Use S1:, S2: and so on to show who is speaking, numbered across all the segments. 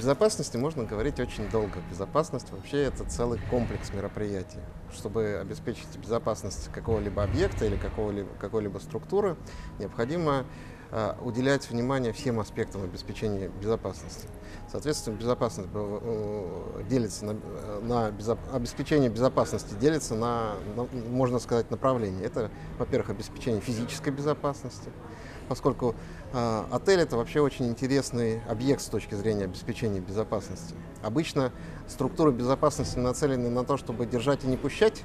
S1: безопасности можно говорить очень долго. Безопасность вообще это целый комплекс мероприятий. Чтобы обеспечить безопасность какого-либо объекта или какого-либо, какой-либо структуры, необходимо э, уделять внимание всем аспектам обеспечения безопасности. Соответственно, безопасность э, делится на, на безо, обеспечение безопасности делится на, на, можно сказать, направления. Это, во-первых, обеспечение физической безопасности, поскольку э, отель это вообще очень интересный объект с точки зрения обеспечения безопасности. Обычно структуры безопасности нацелены на то, чтобы держать и не пущать,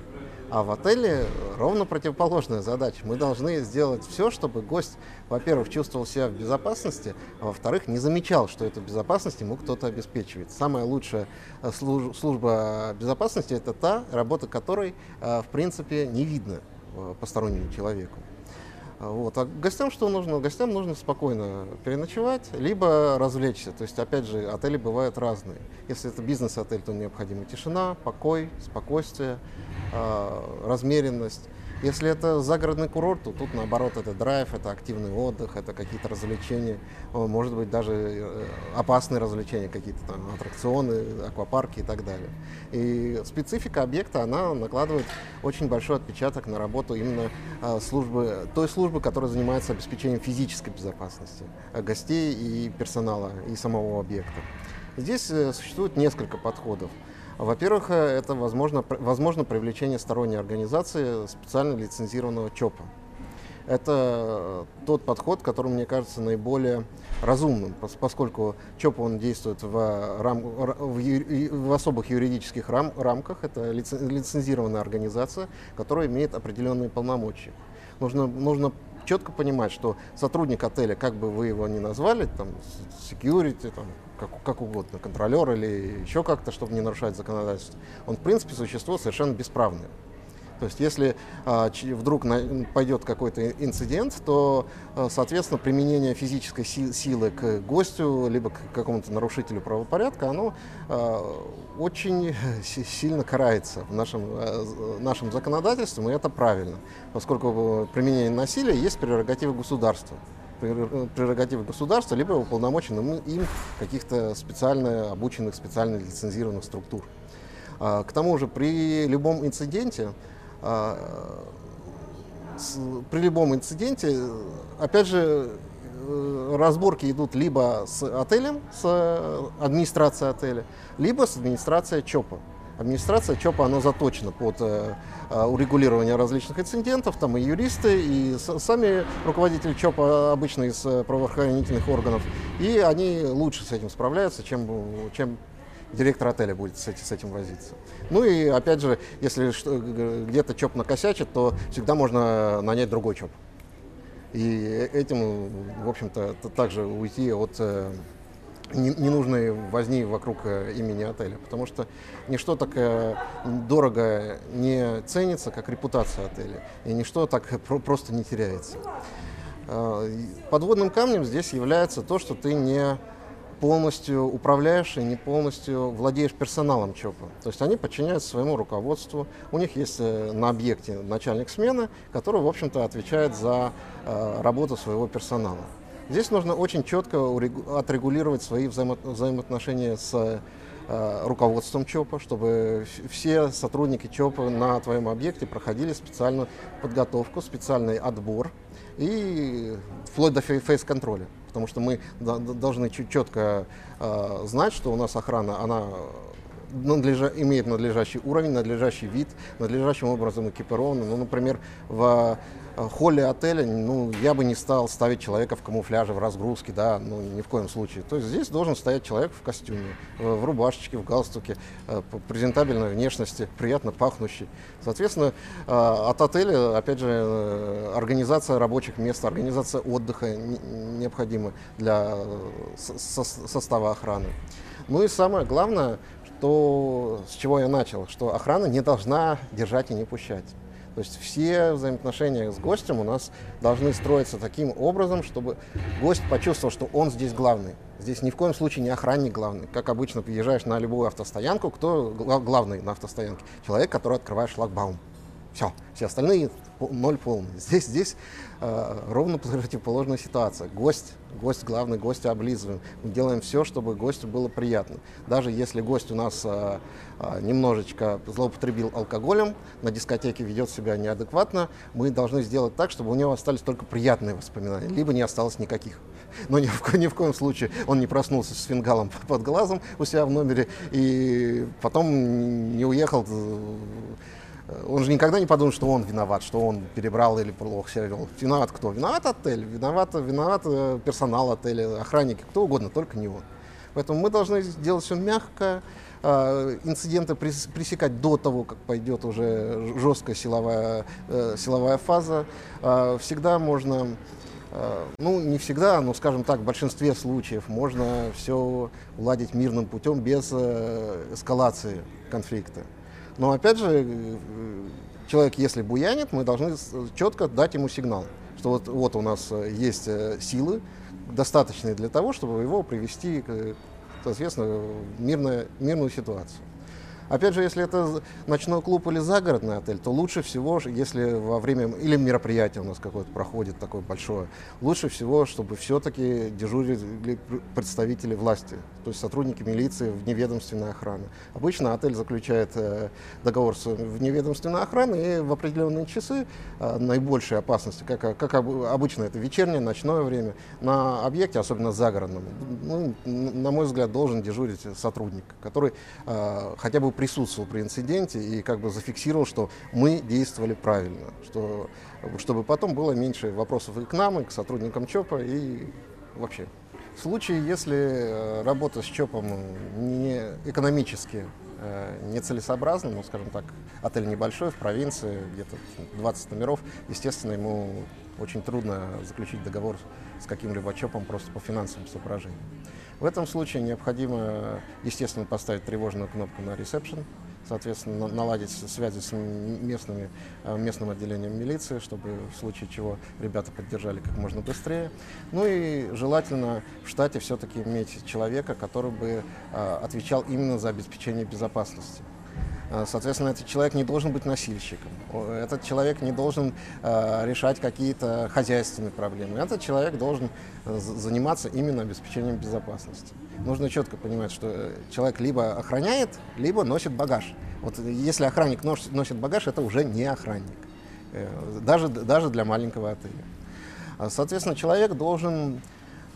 S1: а в отеле ровно противоположная задача. Мы должны сделать все, чтобы гость, во-первых, чувствовал себя в безопасности, а во-вторых, не замечал, что эту безопасность ему кто-то обеспечивает. Самая лучшая э, служба безопасности – это та, работа которой, э, в принципе, не видно э, постороннему человеку. Вот. А гостям что нужно? Гостям нужно спокойно переночевать, либо развлечься. То есть, опять же, отели бывают разные. Если это бизнес-отель, то необходима тишина, покой, спокойствие, э, размеренность. Если это загородный курорт, то тут наоборот это драйв, это активный отдых, это какие-то развлечения, может быть даже э, опасные развлечения, какие-то там аттракционы, аквапарки и так далее. И специфика объекта, она накладывает очень большой отпечаток на работу именно э, службы, той службы, которая занимается обеспечением физической безопасности э, гостей и персонала, и самого объекта. Здесь существует несколько подходов. Во-первых, э, это возможно, возможно привлечение сторонней организации специально лицензированного ЧОПа. Это э, тот подход, который, мне кажется, наиболее разумным, поскольку ЧОП он действует в, рам, в, в особых юридических рам, рамках. Это лицензированная организация, которая имеет определенные полномочия. Нужно, нужно четко понимать, что сотрудник отеля, как бы вы его ни назвали, там, security, там, как, как угодно, контролер или еще как-то, чтобы не нарушать законодательство, он в принципе существо совершенно бесправное. То есть если а, вдруг на, пойдет какой-то инцидент, то, а, соответственно, применение физической си, силы к гостю, либо к какому-то нарушителю правопорядка, оно а, очень сильно карается в нашем, а, нашем законодательстве, и это правильно, поскольку применение насилия есть прерогатива государства прерогативы государства, либо уполномоченным им каких-то специально обученных, специально лицензированных структур. А, к тому же при любом инциденте а, при любом инциденте, опять же, э, разборки идут либо с отелем, с администрацией отеля, либо с администрацией ЧОПа. Администрация ЧОПа, она заточена под э, э, урегулирование различных инцидентов, там и юристы, и сами руководители ЧОПа обычно из э, правоохранительных органов, и они лучше с этим справляются, чем, чем директор отеля будет с, с этим возиться. Ну и опять же, если где-то ЧОП накосячит, то всегда можно нанять другой ЧОП. И этим, в общем-то, также уйти от ненужной возни вокруг э, имени отеля, потому что ничто так э, дорого не ценится, как репутация отеля, и ничто так просто не теряется. Э, подводным камнем здесь является то, что ты не полностью управляешь и не полностью владеешь персоналом ЧОПа. То есть они подчиняются своему руководству. У них есть на объекте начальник смены, который, в общем-то, отвечает за работу своего персонала. Здесь нужно очень четко отрегулировать свои взаимо взаимоотношения с э, руководством ЧОПа, чтобы все сотрудники ЧОПа на твоем объекте проходили специальную подготовку, специальный отбор и вплоть до фейс-контроля. Потому что мы должны четко э, знать, что у нас охрана, она надлежа, имеет надлежащий уровень, надлежащий вид, надлежащим образом экипирована. Ну, например, в холле отеля, ну, я бы не стал ставить человека в камуфляже, в разгрузке, да, ну, ни в коем случае. То есть здесь должен стоять человек в костюме, в рубашечке, в галстуке, э, презентабельной внешности, приятно пахнущий. Соответственно, э, от отеля, опять же, организация рабочих мест, организация отдыха необходима для состава охраны. Ну и самое главное, что, с чего я начал, что охрана не должна держать и не пущать. То есть все взаимоотношения с гостем у нас должны строиться таким образом, чтобы гость почувствовал, что он здесь главный. Здесь ни в коем случае не охранник главный. Как обычно, приезжаешь на любую автостоянку, кто главный на автостоянке? Человек, который открывает шлагбаум. Все, все остальные ноль полный. Здесь, здесь э, ровно противоположная ситуация. Гость, гость, главный гость облизываем. Мы делаем все, чтобы гостю было приятно. Даже если гость у нас э, э, немножечко злоупотребил алкоголем, на дискотеке ведет себя неадекватно, мы должны сделать так, чтобы у него остались только приятные воспоминания, либо не осталось никаких. Но ни в, ни в коем случае он не проснулся с фингалом под глазом у себя в номере и потом не уехал он же никогда не подумает, что он виноват, что он перебрал или плохо себя вел. Виноват кто? Виноват отель, виноват, виноват э, персонал отеля, охранники, кто угодно, только не он. Поэтому мы должны сделать все мягко, э, инциденты пресекать до того, как пойдет уже жесткая силовая, э, силовая фаза. Всегда можно, ну не всегда, но скажем так, в большинстве случаев можно все уладить мирным путем без эскалации конфликта. Но опять же, э, человек, если буянит, мы должны четко дать ему сигнал, что вот, вот у нас э, есть э, силы, достаточные для того, чтобы его привести, соответственно, в мирную, мирную ситуацию. Опять же, если это ночной клуб или загородный отель, то лучше всего, если во время, или мероприятие у нас какое-то проходит такое большое, лучше всего, чтобы все-таки дежурили представители власти, то есть сотрудники милиции, вневедомственной охраны. Обычно отель заключает э, договор с вневедомственной охраной и в определенные часы э, наибольшей опасности, как, как обычно это вечернее, ночное время, на объекте, особенно загородном, ну, на мой взгляд, должен дежурить сотрудник, который э, хотя бы присутствовал при инциденте и как бы зафиксировал, что мы действовали правильно, что, чтобы потом было меньше вопросов и к нам, и к сотрудникам ЧОПа, и вообще. В случае, если э, работа с ЧОПом не экономически э, нецелесообразна, ну, скажем так, отель небольшой, в провинции, где-то 20 номеров, естественно, ему очень трудно заключить договор с каким-либо ЧОПом просто по финансовым соображениям. В этом случае необходимо, естественно, поставить тревожную кнопку на ресепшн, соответственно, наладить связи с местными, э, местным отделением милиции, чтобы в случае чего ребята поддержали как можно быстрее. Ну и желательно в штате все-таки иметь человека, который бы э, отвечал именно за обеспечение безопасности. Э, соответственно, этот человек не должен быть носильщиком, этот человек не должен э, решать какие-то хозяйственные проблемы, этот человек должен э, заниматься именно обеспечением безопасности. Нужно четко понимать, что человек либо охраняет, либо носит багаж. Вот если охранник носит, багаж, это уже не охранник, даже, даже для маленького отеля. Соответственно, человек должен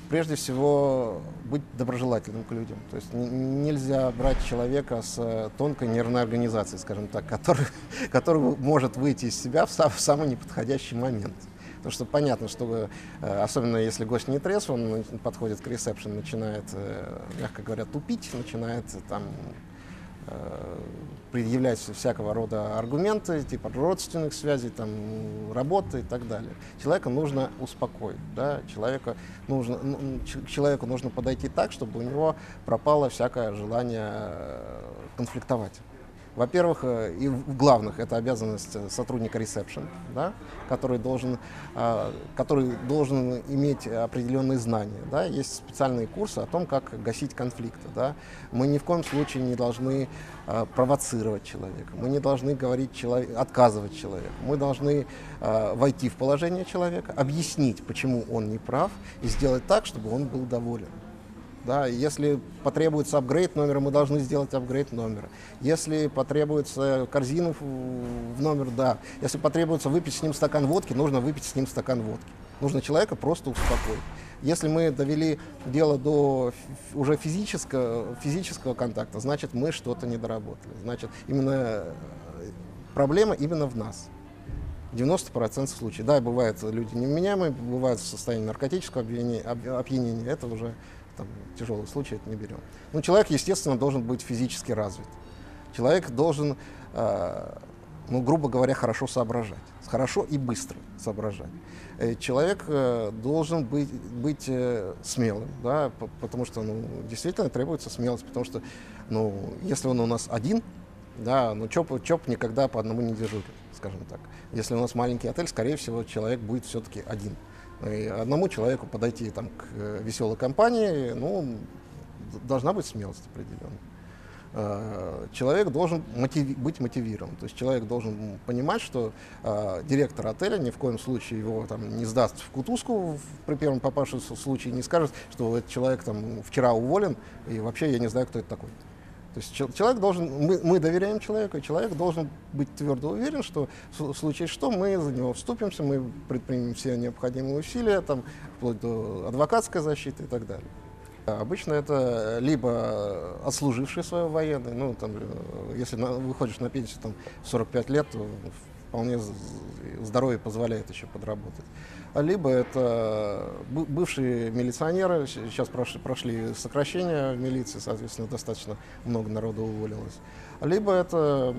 S1: прежде всего быть доброжелательным к людям. То есть нельзя брать человека с э, тонкой нервной организацией, скажем так, который, который может выйти из себя в, сам, в самый неподходящий момент. Потому что понятно, что э, особенно если гость не трезв, он подходит к ресепшн, начинает, э, мягко говоря, тупить, начинает там предъявлять всякого рода аргументы, типа родственных связей, там, работы и так далее. Человека нужно успокоить, да? человека нужно, ну, человеку нужно подойти так, чтобы у него пропало всякое желание э, конфликтовать. Во-первых, э, и в главных это обязанность сотрудника ресепшн, да, который, должен, а, который должен иметь определенные знания. Да. Есть специальные курсы о том, как гасить конфликты. Да. Мы ни в коем случае не должны а, провоцировать человека, мы не должны говорить человек, отказывать человеку. Мы должны а, войти в положение человека, объяснить, почему он не прав, и сделать так, чтобы он был доволен. Да, если потребуется апгрейд номера, мы должны сделать апгрейд номера. Если потребуется корзину в номер, да. Если потребуется выпить с ним стакан водки, нужно выпить с ним стакан водки. Нужно человека просто успокоить. Если мы довели дело до уже физического, физического контакта, значит, мы что-то не доработали. Значит, именно э, проблема именно в нас. 90% случаев. Да, бывают люди невменяемые, бывают в состоянии наркотического опьянения, опьянения. Это уже там, тяжелый случай, это не берем. Но человек, естественно, должен быть физически развит. Человек должен, э, ну, грубо говоря, хорошо соображать. Хорошо и быстро соображать. Э, человек э, должен быть, быть э, смелым, да, потому что ну, действительно требуется смелость, потому что ну, если он у нас один, да, ну ЧОП, ЧОП никогда по одному не дежурит, скажем так. Если у нас маленький отель, скорее всего, человек будет все-таки один. И одному человеку подойти там, к э, веселой компании, ну, должна быть смелость определенная. э, человек должен мотиви- быть мотивирован. То есть человек должен понимать, что э, директор отеля ни в коем случае его там, не сдаст в кутузку в- при первом попавшемся случае, не скажет, что этот человек там, вчера уволен, и вообще я не знаю, кто это такой. То есть чел- человек должен, мы, мы доверяем человеку, и человек должен быть твердо уверен, что в случае что мы за него вступимся, мы предпримем все необходимые усилия, там, вплоть до адвокатской защиты и так далее. А Обычно это либо отслужившие свое военное, ну, там, э, если на- выходишь на пенсию там, в 45 лет, то вполне здоровье позволяет еще подработать. Либо это бы- бывшие милиционеры, сейчас прошли, прошли сокращения в милиции, соответственно, достаточно много народу уволилось. Либо это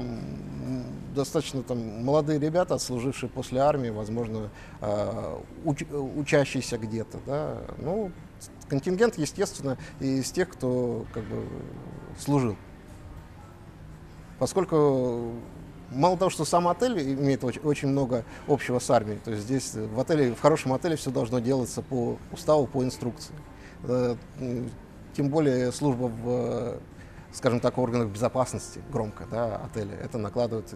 S1: достаточно там, молодые ребята, отслужившие после армии, возможно, а, уч- учащиеся где-то. Да? Ну, контингент, естественно, из тех, кто как бы, служил. Поскольку мало того, что сам отель имеет очень, очень много общего с армией, то есть здесь в отеле, в хорошем отеле все должно делаться по уставу, по инструкции. Э, Тем более служба в, э, скажем так, органах безопасности громко да, отеля, это накладывает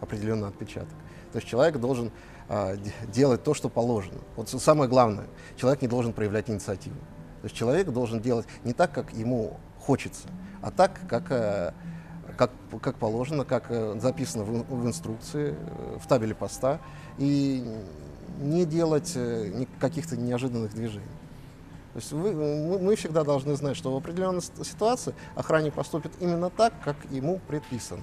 S1: определенный отпечаток. То есть человек должен а, де- делать то, что положено. Вот самое главное, человек не должен проявлять инициативу. То есть человек должен делать не так, как ему хочется, а так, как, э, как, как положено, как э, записано в, в инструкции, э, в табеле поста, и не делать э, каких-то неожиданных движений. То есть вы- мы, мы всегда должны знать, что в определенной ситуации охранник поступит именно так, как ему предписано.